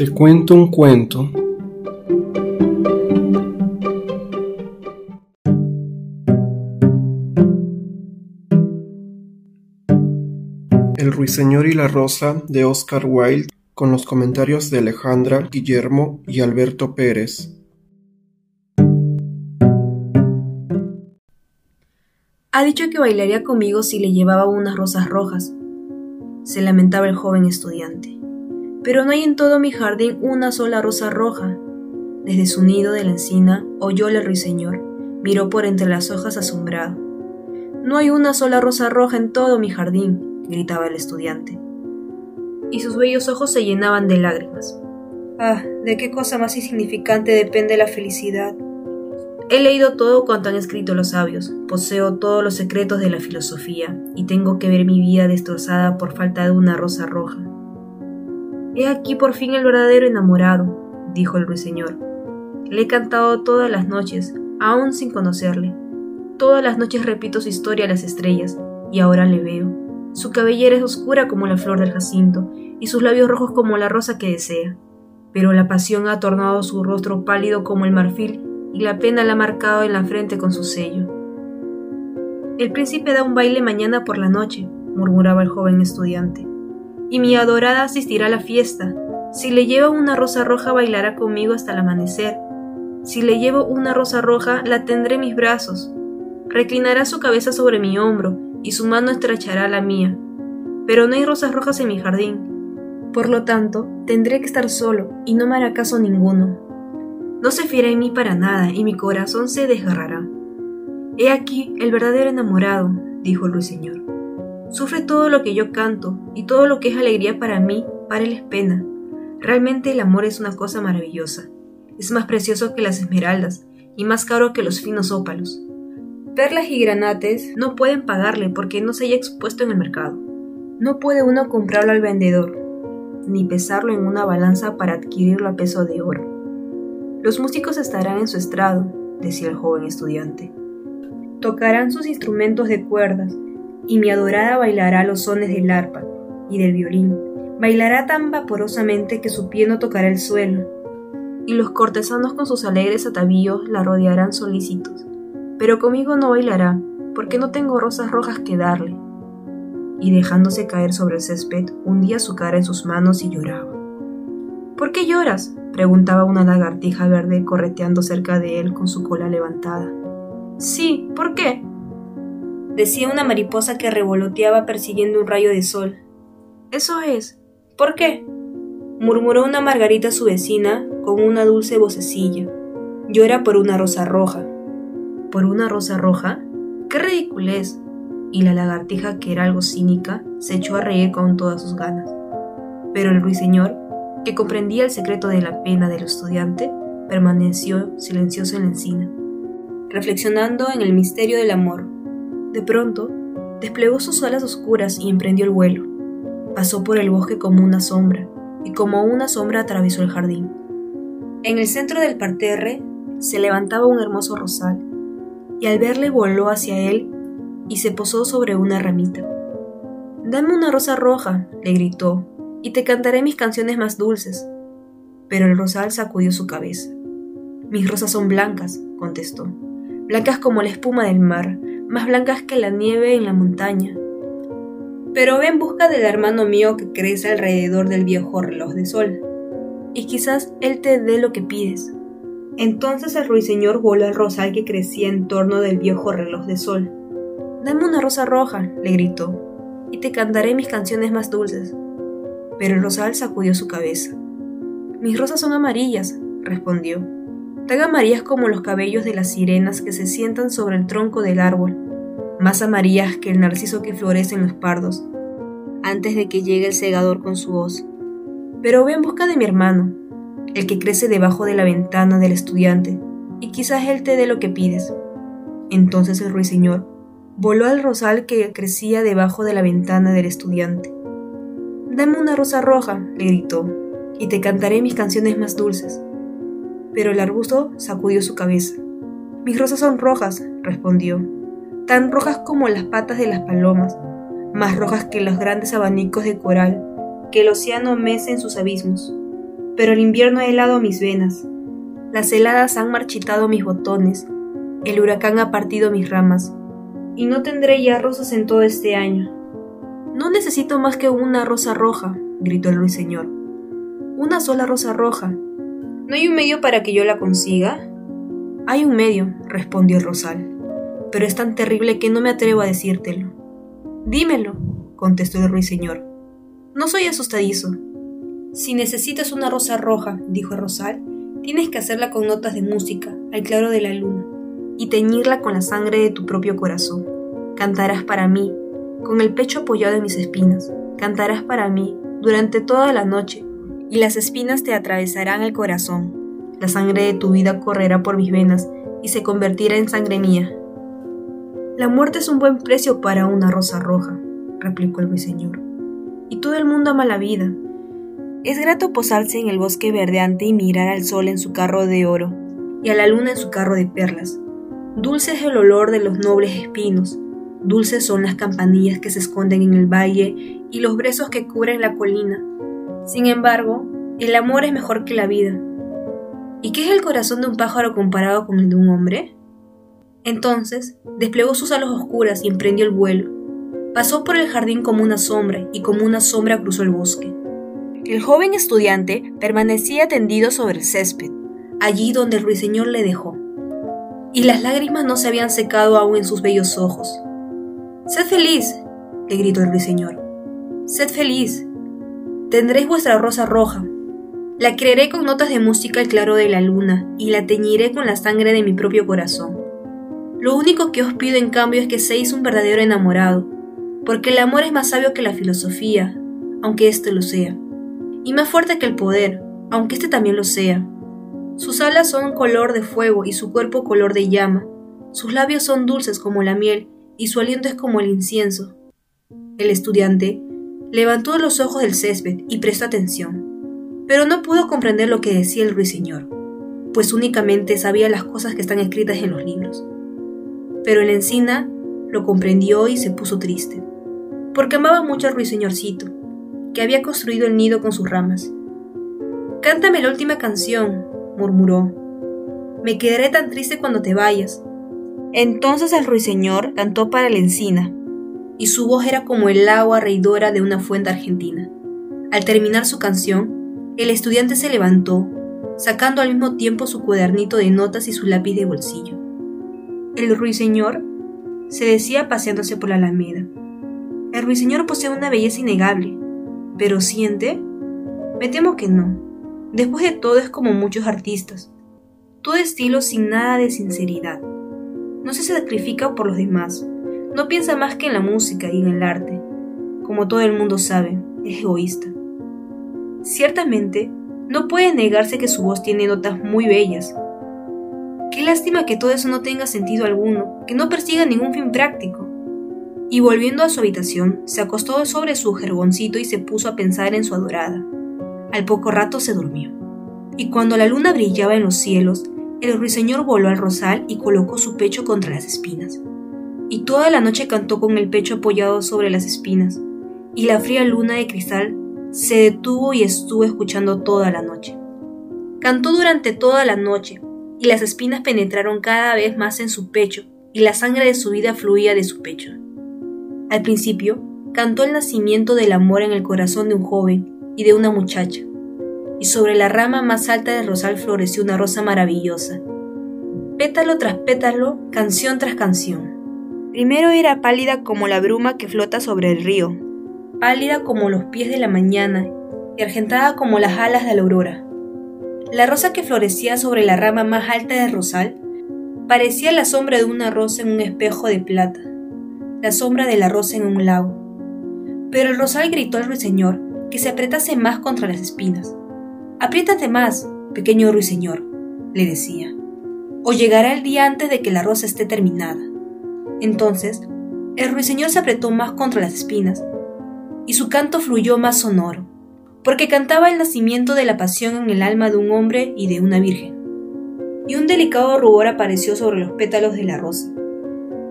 Te cuento un cuento. El ruiseñor y la rosa de Oscar Wilde con los comentarios de Alejandra, Guillermo y Alberto Pérez. Ha dicho que bailaría conmigo si le llevaba unas rosas rojas, se lamentaba el joven estudiante. Pero no hay en todo mi jardín una sola rosa roja. Desde su nido de la encina oyóle el ruiseñor, miró por entre las hojas asombrado. No hay una sola rosa roja en todo mi jardín, gritaba el estudiante. Y sus bellos ojos se llenaban de lágrimas. Ah, ¿de qué cosa más insignificante depende la felicidad? He leído todo cuanto han escrito los sabios, poseo todos los secretos de la filosofía, y tengo que ver mi vida destrozada por falta de una rosa roja. He aquí por fin el verdadero enamorado, dijo el ruiseñor. Le he cantado todas las noches, aún sin conocerle. Todas las noches repito su historia a las estrellas, y ahora le veo. Su cabellera es oscura como la flor del jacinto, y sus labios rojos como la rosa que desea. Pero la pasión ha tornado su rostro pálido como el marfil y la pena la ha marcado en la frente con su sello. El príncipe da un baile mañana por la noche, murmuraba el joven estudiante, y mi adorada asistirá a la fiesta. Si le llevo una rosa roja bailará conmigo hasta el amanecer. Si le llevo una rosa roja la tendré en mis brazos. Reclinará su cabeza sobre mi hombro y su mano estrechará la mía. Pero no hay rosas rojas en mi jardín. Por lo tanto, tendré que estar solo y no me hará caso ninguno. No se fiera en mí para nada y mi corazón se desgarrará. He aquí el verdadero enamorado, dijo el ruiseñor. Sufre todo lo que yo canto y todo lo que es alegría para mí, para él es pena. Realmente el amor es una cosa maravillosa. Es más precioso que las esmeraldas y más caro que los finos ópalos. Perlas y granates no pueden pagarle porque no se haya expuesto en el mercado. No puede uno comprarlo al vendedor, ni pesarlo en una balanza para adquirirlo a peso de oro. Los músicos estarán en su estrado, decía el joven estudiante. Tocarán sus instrumentos de cuerdas, y mi adorada bailará los sones del arpa y del violín. Bailará tan vaporosamente que su pie no tocará el suelo, y los cortesanos con sus alegres atavíos la rodearán solícitos. Pero conmigo no bailará, porque no tengo rosas rojas que darle. Y dejándose caer sobre el césped, hundía su cara en sus manos y lloraba. ¿Por qué lloras? preguntaba una lagartija verde correteando cerca de él con su cola levantada. Sí, ¿por qué? Decía una mariposa que revoloteaba persiguiendo un rayo de sol. Eso es. ¿Por qué? murmuró una margarita su vecina con una dulce vocecilla. Llora por una rosa roja. ¿Por una rosa roja? ¡Qué ridiculez! Y la lagartija, que era algo cínica, se echó a reír con todas sus ganas. Pero el ruiseñor que comprendía el secreto de la pena del estudiante, permaneció silencioso en la encina, reflexionando en el misterio del amor. De pronto, desplegó sus alas oscuras y emprendió el vuelo. Pasó por el bosque como una sombra, y como una sombra atravesó el jardín. En el centro del parterre se levantaba un hermoso rosal, y al verle voló hacia él y se posó sobre una ramita. Dame una rosa roja, le gritó, y te cantaré mis canciones más dulces. Pero el rosal sacudió su cabeza. Mis rosas son blancas, contestó, blancas como la espuma del mar, más blancas que la nieve en la montaña. Pero ve en busca del hermano mío que crece alrededor del viejo reloj de sol, y quizás él te dé lo que pides. Entonces el ruiseñor voló al rosal que crecía en torno del viejo reloj de sol. Dame una rosa roja, le gritó, y te cantaré mis canciones más dulces pero el rosal sacudió su cabeza. Mis rosas son amarillas, respondió, tan amarillas como los cabellos de las sirenas que se sientan sobre el tronco del árbol, más amarillas que el narciso que florece en los pardos, antes de que llegue el segador con su hoz. Pero ve en busca de mi hermano, el que crece debajo de la ventana del estudiante, y quizás él te dé lo que pides. Entonces el ruiseñor voló al rosal que crecía debajo de la ventana del estudiante Dame una rosa roja, le gritó, y te cantaré mis canciones más dulces. Pero el arbusto sacudió su cabeza. Mis rosas son rojas, respondió, tan rojas como las patas de las palomas, más rojas que los grandes abanicos de coral que el océano mece en sus abismos. pero el invierno ha helado mis venas. Las heladas han marchitado mis botones, el huracán ha partido mis ramas, y no tendré ya rosas en todo este año. No necesito más que una rosa roja, gritó el ruiseñor. Una sola rosa roja. ¿No hay un medio para que yo la consiga? Hay un medio, respondió el rosal, pero es tan terrible que no me atrevo a decírtelo. Dímelo, contestó el ruiseñor. No soy asustadizo. Si necesitas una rosa roja, dijo rosal, tienes que hacerla con notas de música, al claro de la luna, y teñirla con la sangre de tu propio corazón. Cantarás para mí, con el pecho apoyado en mis espinas. Cantarás para mí durante toda la noche, y las espinas te atravesarán el corazón. La sangre de tu vida correrá por mis venas y se convertirá en sangre mía. La muerte es un buen precio para una rosa roja, replicó el ruiseñor. Y todo el mundo ama la vida. Es grato posarse en el bosque verdeante y mirar al sol en su carro de oro y a la luna en su carro de perlas. Dulce es el olor de los nobles espinos, dulces son las campanillas que se esconden en el valle y los brezos que cubren la colina. Sin embargo, el amor es mejor que la vida. ¿Y qué es el corazón de un pájaro comparado con el de un hombre? Entonces desplegó sus alas oscuras y emprendió el vuelo. Pasó por el jardín como una sombra y como una sombra cruzó el bosque. El joven estudiante permanecía tendido sobre el césped, allí donde el ruiseñor le dejó. Y las lágrimas no se habían secado aún en sus bellos ojos. Sed feliz, le gritó el ruiseñor. Sed feliz. Tendréis vuestra rosa roja. La creeré con notas de música al claro de la luna y la teñiré con la sangre de mi propio corazón. Lo único que os pido en cambio es que seáis un verdadero enamorado, porque el amor es más sabio que la filosofía, aunque éste lo sea, y más fuerte que el poder, aunque éste también lo sea. Sus alas son color de fuego y su cuerpo color de llama, sus labios son dulces como la miel y su aliento es como el incienso. El estudiante levantó los ojos del césped y prestó atención, pero no pudo comprender lo que decía el ruiseñor, pues únicamente sabía las cosas que están escritas en los libros pero la encina lo comprendió y se puso triste, porque amaba mucho al ruiseñorcito, que había construido el nido con sus ramas. Cántame la última canción, murmuró. Me quedaré tan triste cuando te vayas. Entonces el ruiseñor cantó para la encina, y su voz era como el agua reidora de una fuente argentina. Al terminar su canción, el estudiante se levantó, sacando al mismo tiempo su cuadernito de notas y su lápiz de bolsillo. El ruiseñor se decía paseándose por la alameda. El ruiseñor posee una belleza innegable, pero siente. Me temo que no. Después de todo es como muchos artistas. Todo estilo sin nada de sinceridad. No se sacrifica por los demás. No piensa más que en la música y en el arte. Como todo el mundo sabe, es egoísta. Ciertamente, no puede negarse que su voz tiene notas muy bellas, Lástima que todo eso no tenga sentido alguno, que no persiga ningún fin práctico. Y volviendo a su habitación, se acostó sobre su jergoncito y se puso a pensar en su adorada. Al poco rato se durmió. Y cuando la luna brillaba en los cielos, el ruiseñor voló al rosal y colocó su pecho contra las espinas. Y toda la noche cantó con el pecho apoyado sobre las espinas, y la fría luna de cristal se detuvo y estuvo escuchando toda la noche. Cantó durante toda la noche, y las espinas penetraron cada vez más en su pecho, y la sangre de su vida fluía de su pecho. Al principio, cantó el nacimiento del amor en el corazón de un joven y de una muchacha, y sobre la rama más alta del rosal floreció una rosa maravillosa. Pétalo tras pétalo, canción tras canción. Primero era pálida como la bruma que flota sobre el río, pálida como los pies de la mañana y argentada como las alas de la aurora. La rosa que florecía sobre la rama más alta del rosal parecía la sombra de una rosa en un espejo de plata, la sombra de la rosa en un lago. Pero el rosal gritó al ruiseñor que se apretase más contra las espinas. Apriétate más, pequeño ruiseñor, le decía, o llegará el día antes de que la rosa esté terminada. Entonces, el ruiseñor se apretó más contra las espinas, y su canto fluyó más sonoro porque cantaba el nacimiento de la pasión en el alma de un hombre y de una virgen. Y un delicado rubor apareció sobre los pétalos de la rosa,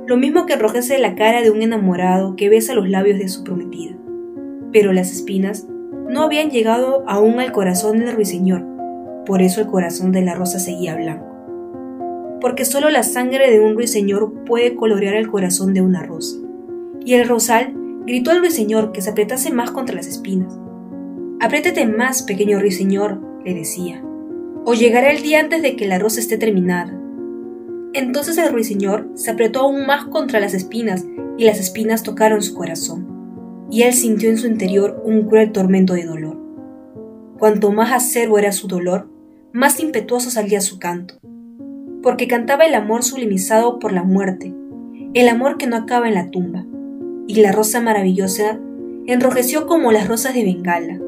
lo mismo que enrojece la cara de un enamorado que besa los labios de su prometida. Pero las espinas no habían llegado aún al corazón del ruiseñor, por eso el corazón de la rosa seguía blanco. Porque solo la sangre de un ruiseñor puede colorear el corazón de una rosa. Y el rosal gritó al ruiseñor que se apretase más contra las espinas. Apriétate más, pequeño ruiseñor, le decía, o llegará el día antes de que la rosa esté terminada. Entonces el ruiseñor se apretó aún más contra las espinas y las espinas tocaron su corazón, y él sintió en su interior un cruel tormento de dolor. Cuanto más acerbo era su dolor, más impetuoso salía su canto, porque cantaba el amor sublimizado por la muerte, el amor que no acaba en la tumba, y la rosa maravillosa enrojeció como las rosas de Bengala.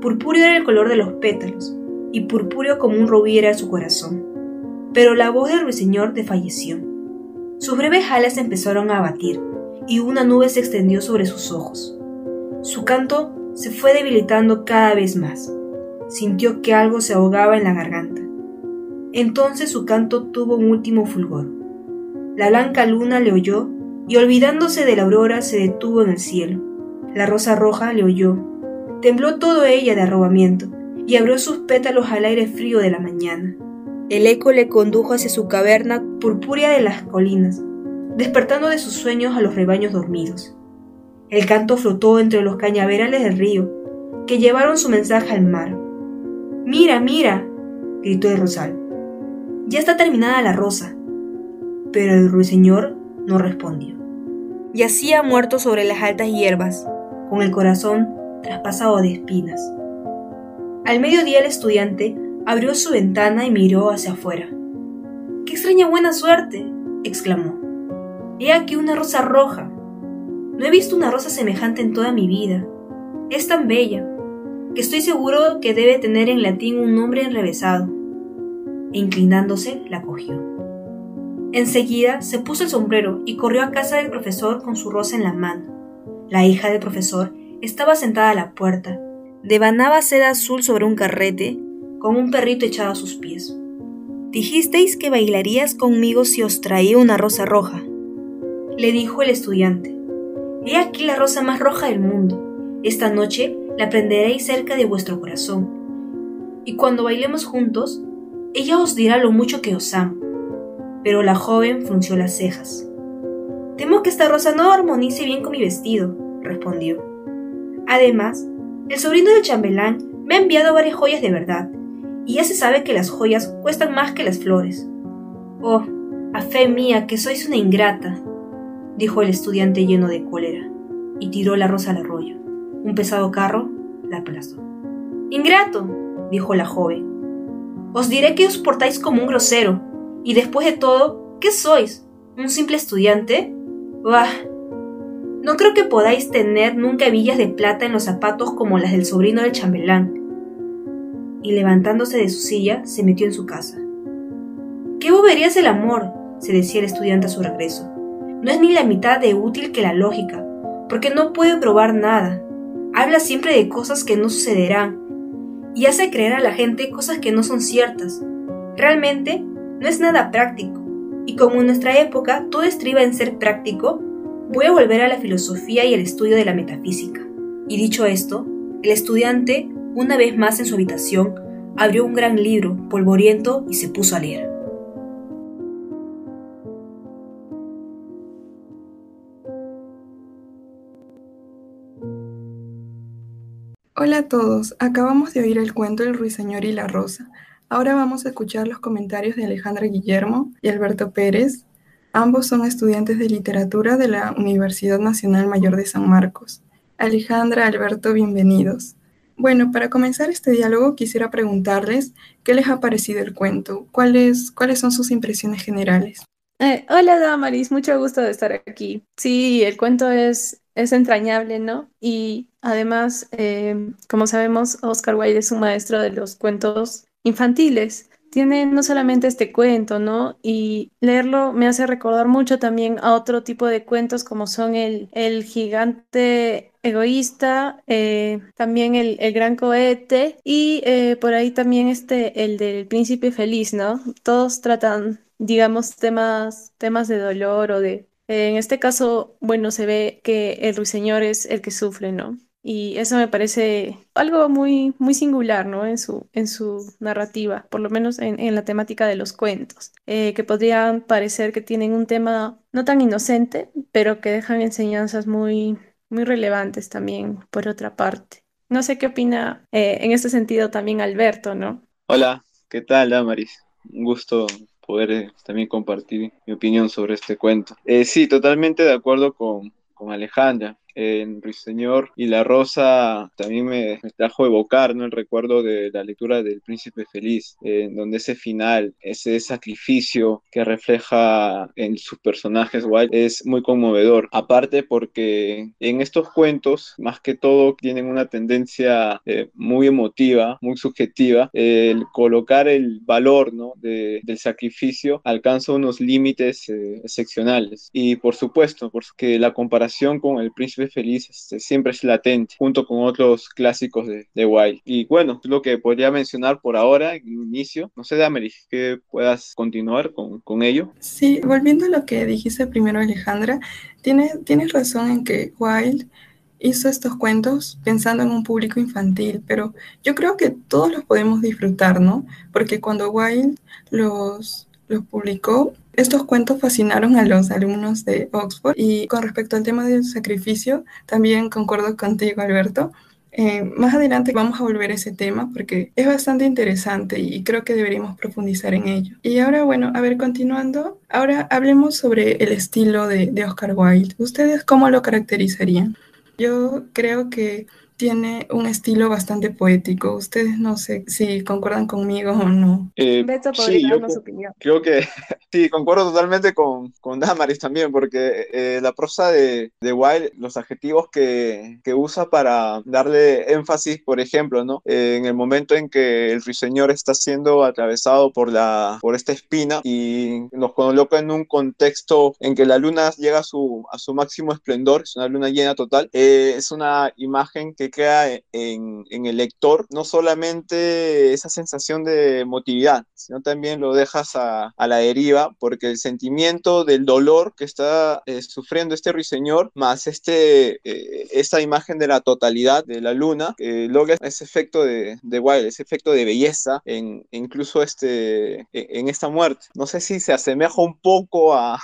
Purpúreo era el color de los pétalos, y purpúreo como un rubí era su corazón. Pero la voz del ruiseñor desfalleció. Sus breves alas empezaron a batir, y una nube se extendió sobre sus ojos. Su canto se fue debilitando cada vez más. Sintió que algo se ahogaba en la garganta. Entonces su canto tuvo un último fulgor. La blanca luna le oyó y olvidándose de la aurora se detuvo en el cielo. La rosa roja le oyó. Tembló todo ella de arrobamiento y abrió sus pétalos al aire frío de la mañana. El eco le condujo hacia su caverna purpúrea de las colinas, despertando de sus sueños a los rebaños dormidos. El canto flotó entre los cañaverales del río, que llevaron su mensaje al mar. Mira, mira, gritó el rosal. Ya está terminada la rosa. Pero el ruiseñor no respondió. Yacía muerto sobre las altas hierbas, con el corazón traspasado de espinas. Al mediodía el estudiante Abrió su ventana y miró hacia afuera. ¡Qué extraña buena suerte! exclamó. He aquí una rosa roja. No he visto una rosa semejante en toda mi vida. Es tan bella, que estoy seguro que debe tener en latín un nombre enrevesado. E inclinándose, la cogió. Enseguida se puso el sombrero y corrió a casa del profesor con su rosa en la mano. La hija del profesor estaba sentada a la puerta. Devanaba seda azul sobre un carrete con un perrito echado a sus pies. Dijisteis que bailarías conmigo si os traía una rosa roja, le dijo el estudiante. He aquí la rosa más roja del mundo. Esta noche la prenderéis cerca de vuestro corazón. Y cuando bailemos juntos, ella os dirá lo mucho que os amo. Pero la joven frunció las cejas. Temo que esta rosa no armonice bien con mi vestido, respondió. Además, el sobrino del chambelán me ha enviado varias joyas de verdad, y ya se sabe que las joyas cuestan más que las flores. Oh, a fe mía, que sois una ingrata, dijo el estudiante lleno de cólera, y tiró la rosa al arroyo. Un pesado carro la aplastó. Ingrato, dijo la joven. Os diré que os portáis como un grosero, y después de todo, ¿qué sois? ¿Un simple estudiante? Bah. No creo que podáis tener nunca hebillas de plata en los zapatos como las del sobrino del chambelán, y levantándose de su silla se metió en su casa. ¿Qué bobería es el amor? se decía el estudiante a su regreso. No es ni la mitad de útil que la lógica, porque no puede probar nada. Habla siempre de cosas que no sucederán y hace creer a la gente cosas que no son ciertas. Realmente no es nada práctico, y como en nuestra época todo estriba en ser práctico, voy a volver a la filosofía y el estudio de la metafísica. Y dicho esto, el estudiante una vez más en su habitación, abrió un gran libro, polvoriento, y se puso a leer. Hola a todos, acabamos de oír el cuento El ruiseñor y la rosa. Ahora vamos a escuchar los comentarios de Alejandra Guillermo y Alberto Pérez. Ambos son estudiantes de literatura de la Universidad Nacional Mayor de San Marcos. Alejandra, Alberto, bienvenidos. Bueno, para comenzar este diálogo quisiera preguntarles qué les ha parecido el cuento, cuáles, cuáles son sus impresiones generales. Eh, hola Damaris, mucho gusto de estar aquí. Sí, el cuento es, es entrañable, ¿no? Y además, eh, como sabemos, Oscar Wilde es un maestro de los cuentos infantiles tiene no solamente este cuento, ¿no? Y leerlo me hace recordar mucho también a otro tipo de cuentos como son el, el gigante egoísta, eh, también el, el, gran cohete y eh, por ahí también este, el del príncipe feliz, ¿no? Todos tratan, digamos, temas, temas de dolor o de... en este caso, bueno, se ve que el ruiseñor es el que sufre, ¿no? Y eso me parece algo muy, muy singular, ¿no? En su, en su narrativa, por lo menos en, la temática de los cuentos, eh, que podrían parecer que tienen un tema no tan inocente, pero que dejan enseñanzas muy, muy relevantes también, por otra parte. No sé qué opina eh, en este sentido también Alberto, ¿no? Hola, ¿qué tal, Damaris? Un gusto poder eh, también compartir mi opinión sobre este cuento. sí, totalmente de acuerdo con, con Alejandra en Ruiseñor y La Rosa también me, trajo evocar ¿no? el recuerdo de la lectura del Príncipe Feliz, en donde ese final, ese sacrificio que refleja en sus personajes Wild es muy conmovedor. Aparte porque en estos cuentos, más que todo, tienen una tendencia eh, muy emotiva, muy subjetiva. el colocar el valor ¿no? del sacrificio alcanza unos límites eh, excepcionales. Y por supuesto, porque la comparación con el Príncipe Feliz este, siempre es latente, junto con otros clásicos de, de Wild. Y bueno, lo que podría mencionar por ahora, inicio. No sé, Dameris, que puedas continuar con, con, ello. Sí, volviendo a lo que dijiste primero, Alejandra, tienes, tienes razón en que Wild hizo estos cuentos pensando en un público infantil, pero yo creo que todos los podemos disfrutar, ¿no? Porque cuando Wild los, los publicó, estos cuentos fascinaron a los alumnos de Oxford y con respecto al tema del sacrificio, también concuerdo contigo, Alberto. Eh, más adelante vamos a volver a ese tema porque es bastante interesante y creo que deberíamos profundizar en ello. Y ahora, bueno, a ver, continuando, ahora hablemos sobre el estilo de, de Oscar Wilde. ¿Ustedes cómo lo caracterizarían? Yo creo que tiene un estilo bastante poético. Ustedes no sé si concuerdan conmigo o no. Eh, Beto podría darnos su opinión. Creo que sí, concuerdo totalmente con, con Damaris también, porque eh, la prosa de, de Wilde, los adjetivos que, que, usa para darle énfasis, por ejemplo, ¿no? Eh, en el momento en que el ruiseñor está siendo atravesado por, la, por esta espina y nos coloca en un contexto en que la luna llega a su, a su máximo esplendor, es una luna llena total, es una imagen que queda en, el lector no solamente esa sensación de emotividad, sino también lo dejas a, la deriva, porque el sentimiento del dolor que está eh, sufriendo este ruiseñor, más este, eh, esta imagen de la totalidad de la luna, logra ese efecto de, de ese efecto de belleza, en, incluso este, en, esta muerte. No sé si se asemeja un poco a,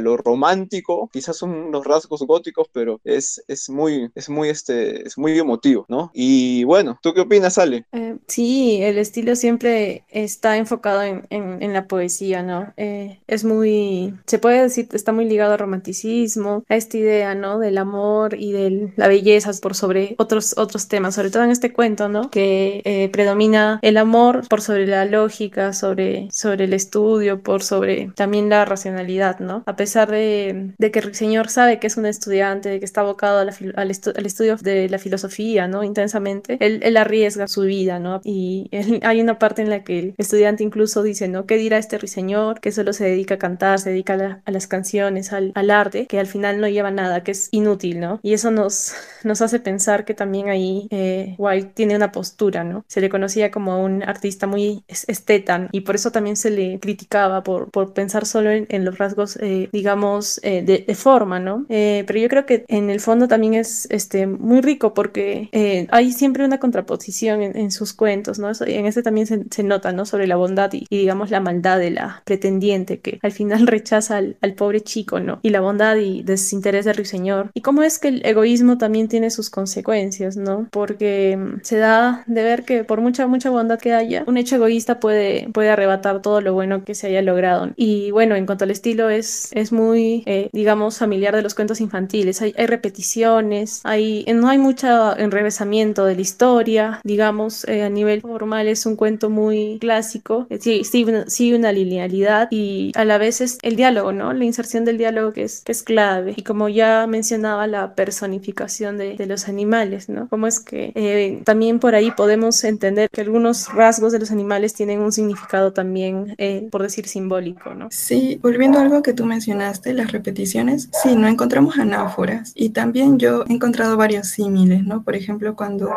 lo romántico, quizás son unos rasgos góticos, pero es, es muy, es muy, este, es muy emotivo, ¿no? Y bueno, ¿tú qué opinas, Ale? Eh, sí, el estilo siempre está enfocado en, en, la poesía, ¿no? Eh, es muy, se puede decir, está muy ligado al romanticismo, a esta idea, ¿no? Del amor y de la belleza por sobre otros, otros temas, sobre todo en este cuento, ¿no? Que eh, predomina el amor por sobre la lógica, sobre, sobre el estudio, por sobre también la racionalidad, ¿no? A pesar de, de que el señor sabe que es un estudiante, de que está abocado al, al estudio de la filosofía, ¿no? Intensamente, él, arriesga su vida, ¿no? Y hay una parte en la que el estudiante incluso dice, ¿no? ¿Qué dirá este ruiseñor que solo se dedica a cantar, se dedica a, las canciones, al, arte, que al final no lleva nada, que es inútil, ¿no? Y eso nos, nos hace pensar que también ahí eh, White tiene una postura, ¿no? Se le conocía como un artista muy esteta y por eso también se le criticaba por, por pensar solo en, los rasgos, eh, digamos, eh, de, forma, ¿no? pero yo creo que en el fondo también es este, muy rico porque eh, hay siempre una contraposición en, sus cuentos, ¿no? En este también se, nota, ¿no? Sobre la bondad y, digamos la maldad de la pretendiente que al final rechaza al, pobre chico, ¿no? Y la bondad y desinterés del ruiseñor. Y cómo es que el egoísmo también tiene sus consecuencias, ¿no? Porque mm, se da de ver que por mucha, mucha bondad que haya, un hecho egoísta puede, puede arrebatar todo lo bueno que se haya logrado. Y bueno, en cuanto al estilo es, es muy, eh, digamos, familiar de los cuentos infantiles. Hay, hay repeticiones, hay, no hay mucha enrevesamiento de la historia, digamos, eh, a nivel formal es un cuento muy clásico, eh, sí, sí, una linealidad y a la vez es el diálogo, ¿no? La inserción del diálogo que es, es clave y como ya mencionaba la personificación de, de los animales, ¿no? Como es que eh, también por ahí podemos entender que algunos rasgos de los animales tienen un significado también, por decir, simbólico, ¿no? Sí, volviendo a algo que tú mencionaste, las repeticiones, sí, no encontramos anáforas y también yo he encontrado varios símiles, ¿no? Por ejemplo, cuando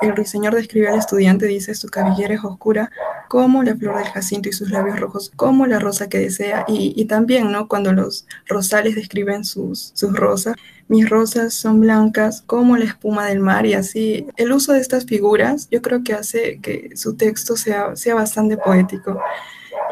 el ruiseñor describe al estudiante, dice, su cabellera es oscura como la flor del jacinto y sus labios rojos, como la rosa que desea, y, también, ¿no? Cuando los rosales describen sus, sus rosas, mis rosas son blancas como la espuma del mar y así. El uso de estas figuras yo creo que hace que su texto sea, sea bastante poético.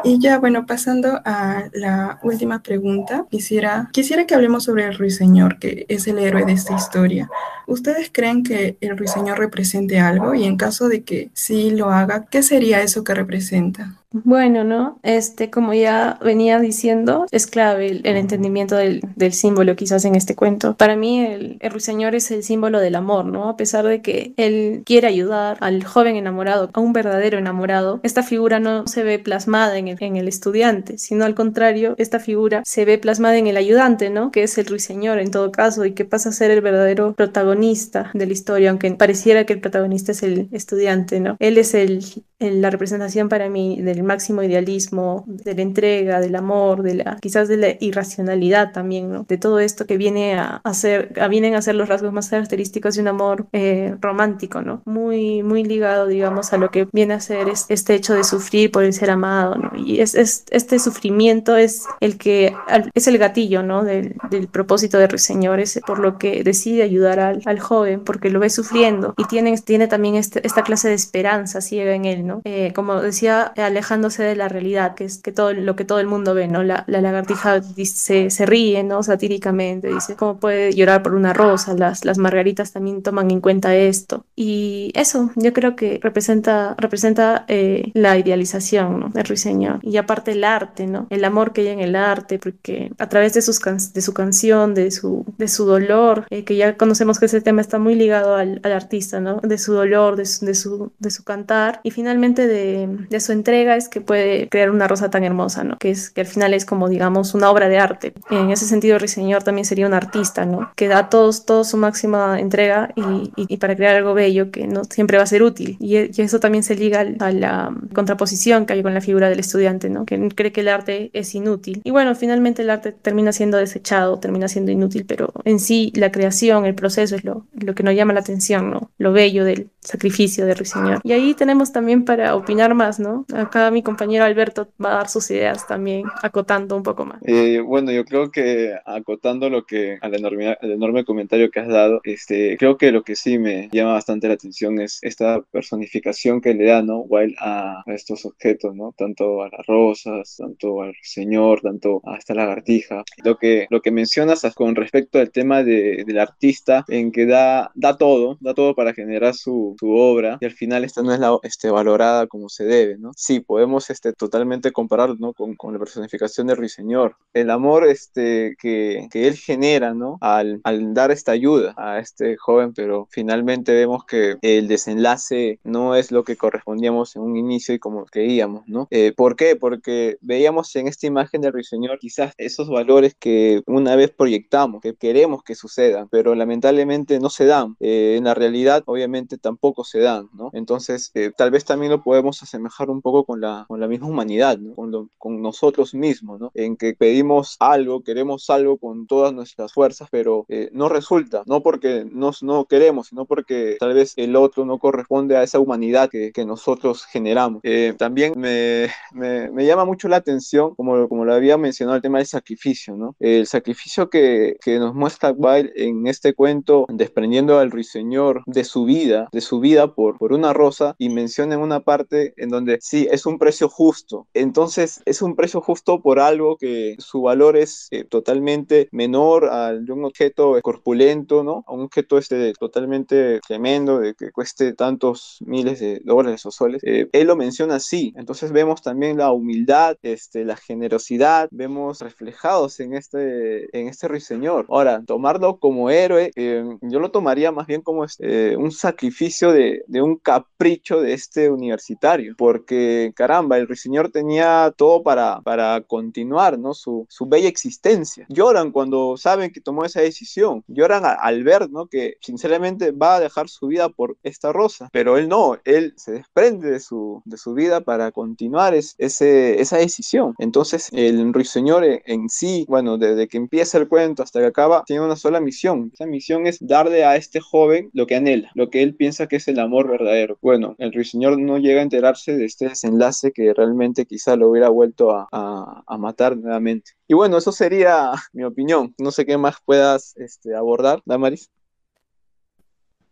Y ya, bueno, pasando a la última pregunta, quisiera, quisiera que hablemos sobre el ruiseñor, que es el héroe de esta historia. ¿Ustedes creen que el ruiseñor represente algo? Y en caso de que sí lo haga, ¿qué sería eso que representa? Bueno, ¿no? Este, como ya venía diciendo, es clave el, entendimiento del, símbolo quizás en este cuento. Para mí el, el, ruiseñor es el símbolo del amor, ¿no? A pesar de que él quiere ayudar al joven enamorado, a un verdadero enamorado, esta figura no se ve plasmada en el, en el estudiante, sino al contrario, esta figura se ve plasmada en el ayudante, ¿no? Que es el ruiseñor en todo caso y que pasa a ser el verdadero protagonista de la historia, aunque pareciera que el protagonista es el estudiante, ¿no? Él es el, la representación para mí del máximo idealismo, de la entrega, del amor, de la quizás de la irracionalidad también, ¿no? De todo esto que viene a hacer, a, vienen a ser los rasgos más característicos de un amor eh, romántico, ¿no? Muy, muy ligado, digamos, a lo que viene a ser este hecho de sufrir por el ser amado, ¿no? Y es, es este sufrimiento es el que es el gatillo, ¿no? Del, del propósito de Ruiseñor, es por lo que decide ayudar al, al, joven, porque lo ve sufriendo y tiene, tiene también este, esta clase de esperanza ciega en él, ¿no? Eh, como decía Alejandro, de la realidad, que es que todo lo que todo el mundo ve, ¿no? La, la lagartija dice, se ríe, ¿no? Satíricamente, dice, ¿cómo puede llorar por una rosa? Las, las margaritas también toman en cuenta esto. Y eso, yo creo que representa, representa eh, la idealización, ¿no? Del ruiseñor. Y aparte el arte, ¿no? El amor que hay en el arte, porque a través de, sus de su canción, de su, de su dolor, eh, que ya conocemos que ese tema está muy ligado al, al artista, ¿no? De su dolor, de su, de su, de su cantar y finalmente de, de su entrega que puede crear una rosa tan hermosa, ¿no? Que es que al final es como digamos una obra de arte. En ese sentido, Ruiseñor también sería un artista, ¿no? Que da todos, todo su máxima entrega y, y, para crear algo bello que no siempre va a ser útil. Y, y, eso también se liga a la contraposición que hay con la figura del estudiante, ¿no? Que cree que el arte es inútil. Y bueno, finalmente el arte termina siendo desechado, termina siendo inútil, pero en sí la creación, el proceso es lo, lo que nos llama la atención, ¿no? Lo bello del sacrificio de Ruiseñor. Y ahí tenemos también para opinar más, ¿no? Acá mi compañero Alberto va a dar sus ideas también, acotando un poco más. Eh, bueno, yo creo que acotando lo que al enorme, al enorme comentario que has dado, este, creo que lo que sí me llama bastante la atención es esta personificación que le da, ¿no? Wild a, estos objetos, ¿no? Tanto a las rosas, tanto al señor, tanto a esta lagartija. Lo que, lo que mencionas con respecto al tema de, del artista, en que da, da todo, da todo para generar su, su obra y al final esta no es la, este, valorada como se debe, ¿no? Sí, podemos este, totalmente compararlo ¿no? con, con, la personificación de Ruiseñor. El amor este, que, que él genera ¿no? al, al, dar esta ayuda a este joven, pero finalmente vemos que el desenlace no es lo que correspondíamos en un inicio y como creíamos. ¿no? Eh, ¿Por qué? Porque veíamos en esta imagen de Ruiseñor quizás esos valores que una vez proyectamos, que queremos que sucedan, pero lamentablemente no se dan. Eh, en la realidad, obviamente, tampoco se dan. ¿no? Entonces, eh, tal vez también lo podemos asemejar un poco con la, con la misma humanidad, ¿no? con, con, nosotros mismos, ¿no? en que pedimos algo, queremos algo con todas nuestras fuerzas, pero eh, no resulta, no porque nos, no queremos, sino porque tal vez el otro no corresponde a esa humanidad que, que nosotros generamos. Eh, también me, me, me, llama mucho la atención, como, como lo había mencionado, el tema del sacrificio, ¿no? El sacrificio que, que nos muestra Wild en este cuento, desprendiendo al ruiseñor de su vida, de su vida por, por una rosa, y menciona en una parte en donde sí, es un precio justo. Entonces, es un precio justo por algo que su valor es eh, totalmente menor al de un objeto corpulento, ¿no? A un objeto este totalmente tremendo, de que cueste tantos miles de dólares o soles. Eh, él lo menciona así. Entonces, vemos también la humildad, este, la generosidad, vemos reflejados en este, en este ruiseñor. Ahora, tomarlo como héroe, eh, yo lo tomaría más bien como este, un sacrificio de, de un capricho de este universitario, porque, caramba, el ruiseñor tenía todo para, para continuar, ¿no? Su, su bella existencia. Lloran cuando saben que tomó esa decisión. Lloran al ver, ¿no? Que sinceramente va a dejar su vida por esta rosa. Pero él no, él se desprende de su, de su vida para continuar es, ese, esa decisión. Entonces, el ruiseñor en, en sí, bueno, desde que empieza el cuento hasta que acaba, tiene una sola misión. Esa misión es darle a este joven lo que anhela, lo que él piensa que es el amor verdadero. Bueno, el ruiseñor no no llega a enterarse de este desenlace que realmente quizá lo hubiera vuelto a, matar nuevamente. Y bueno, eso sería mi opinión. No sé qué más puedas este, abordar, Damaris.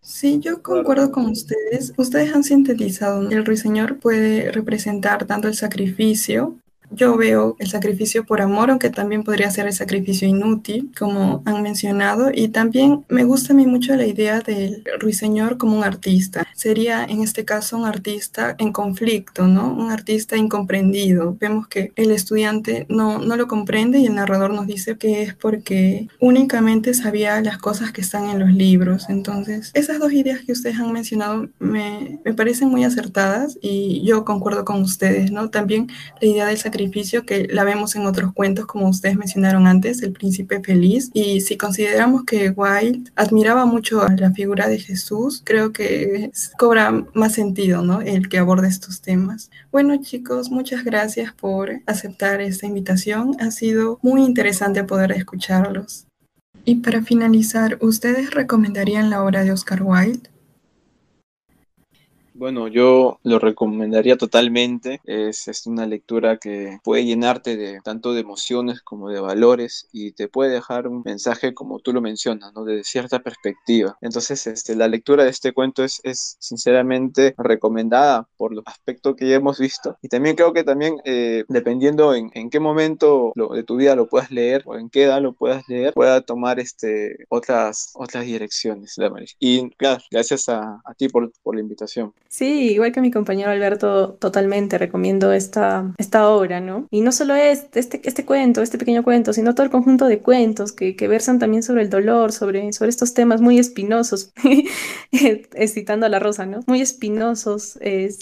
Sí, yo concuerdo con ustedes. Ustedes han sintetizado, el ruiseñor puede representar tanto el sacrificio yo veo el sacrificio por amor, aunque también podría ser el sacrificio inútil, como han mencionado, y también me gusta a mí mucho la idea del ruiseñor como un artista. Sería en este caso un artista en conflicto, ¿no? Un artista incomprendido. Vemos que el estudiante no, no lo comprende y el narrador nos dice que es porque únicamente sabía las cosas que están en los libros. Entonces, esas dos ideas que ustedes han mencionado me, me parecen muy acertadas y yo concuerdo con ustedes, ¿no? También la idea del sacrificio que la vemos en otros cuentos, como ustedes mencionaron antes, El Príncipe Feliz. Y si consideramos que Wilde admiraba mucho a la figura de Jesús, creo que cobra más sentido, ¿no? El que aborde estos temas. Bueno, chicos, muchas gracias por aceptar esta invitación. Ha sido muy interesante poder escucharlos. Y para finalizar, ¿ustedes recomendarían la obra de Oscar Wilde? Bueno, yo lo recomendaría totalmente. Es, una lectura que puede llenarte de tanto de emociones como de valores y te puede dejar un mensaje como tú lo mencionas, ¿no? De cierta perspectiva. Entonces, este, la lectura de este cuento es, es sinceramente recomendada por los aspectos que ya hemos visto. Y también creo que también, eh, dependiendo en, qué momento de tu vida lo puedas leer o en qué edad lo puedas leer, pueda tomar este, otras, otras direcciones. Y claro, gracias a, ti por la invitación. Sí, igual que mi compañero Alberto, totalmente recomiendo esta, esta obra, ¿no? Y no solo este, este, este cuento, este pequeño cuento, sino todo el conjunto de cuentos que, que versan también sobre el dolor, sobre, sobre estos temas muy espinosos, citando a la rosa, ¿no? Muy espinosos,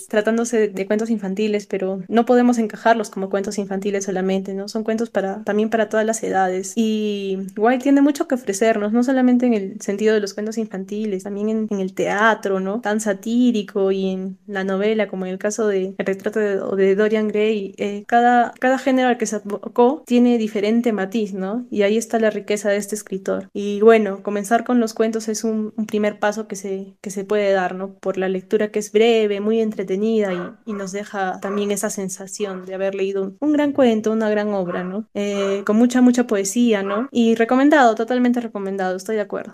tratándose de, cuentos infantiles, pero no podemos encajarlos como cuentos infantiles solamente, ¿no? Son cuentos para, también para todas las edades. Y White tiene mucho que ofrecernos, no solamente en el sentido de los cuentos infantiles, también en, en el teatro, ¿no? Tan satírico en la novela, como en el caso de El retrato de, Dorian Gray, eh, cada, cada género al que se abocó tiene diferente matiz, ¿no? Y ahí está la riqueza de este escritor. Y bueno, comenzar con los cuentos es un, primer paso que se, que se puede dar, ¿no? Por la lectura que es breve, muy entretenida y, y nos deja también esa sensación de haber leído un, gran cuento, una gran obra, ¿no? Eh, con mucha, mucha poesía, ¿no? Y recomendado, totalmente recomendado, estoy de acuerdo.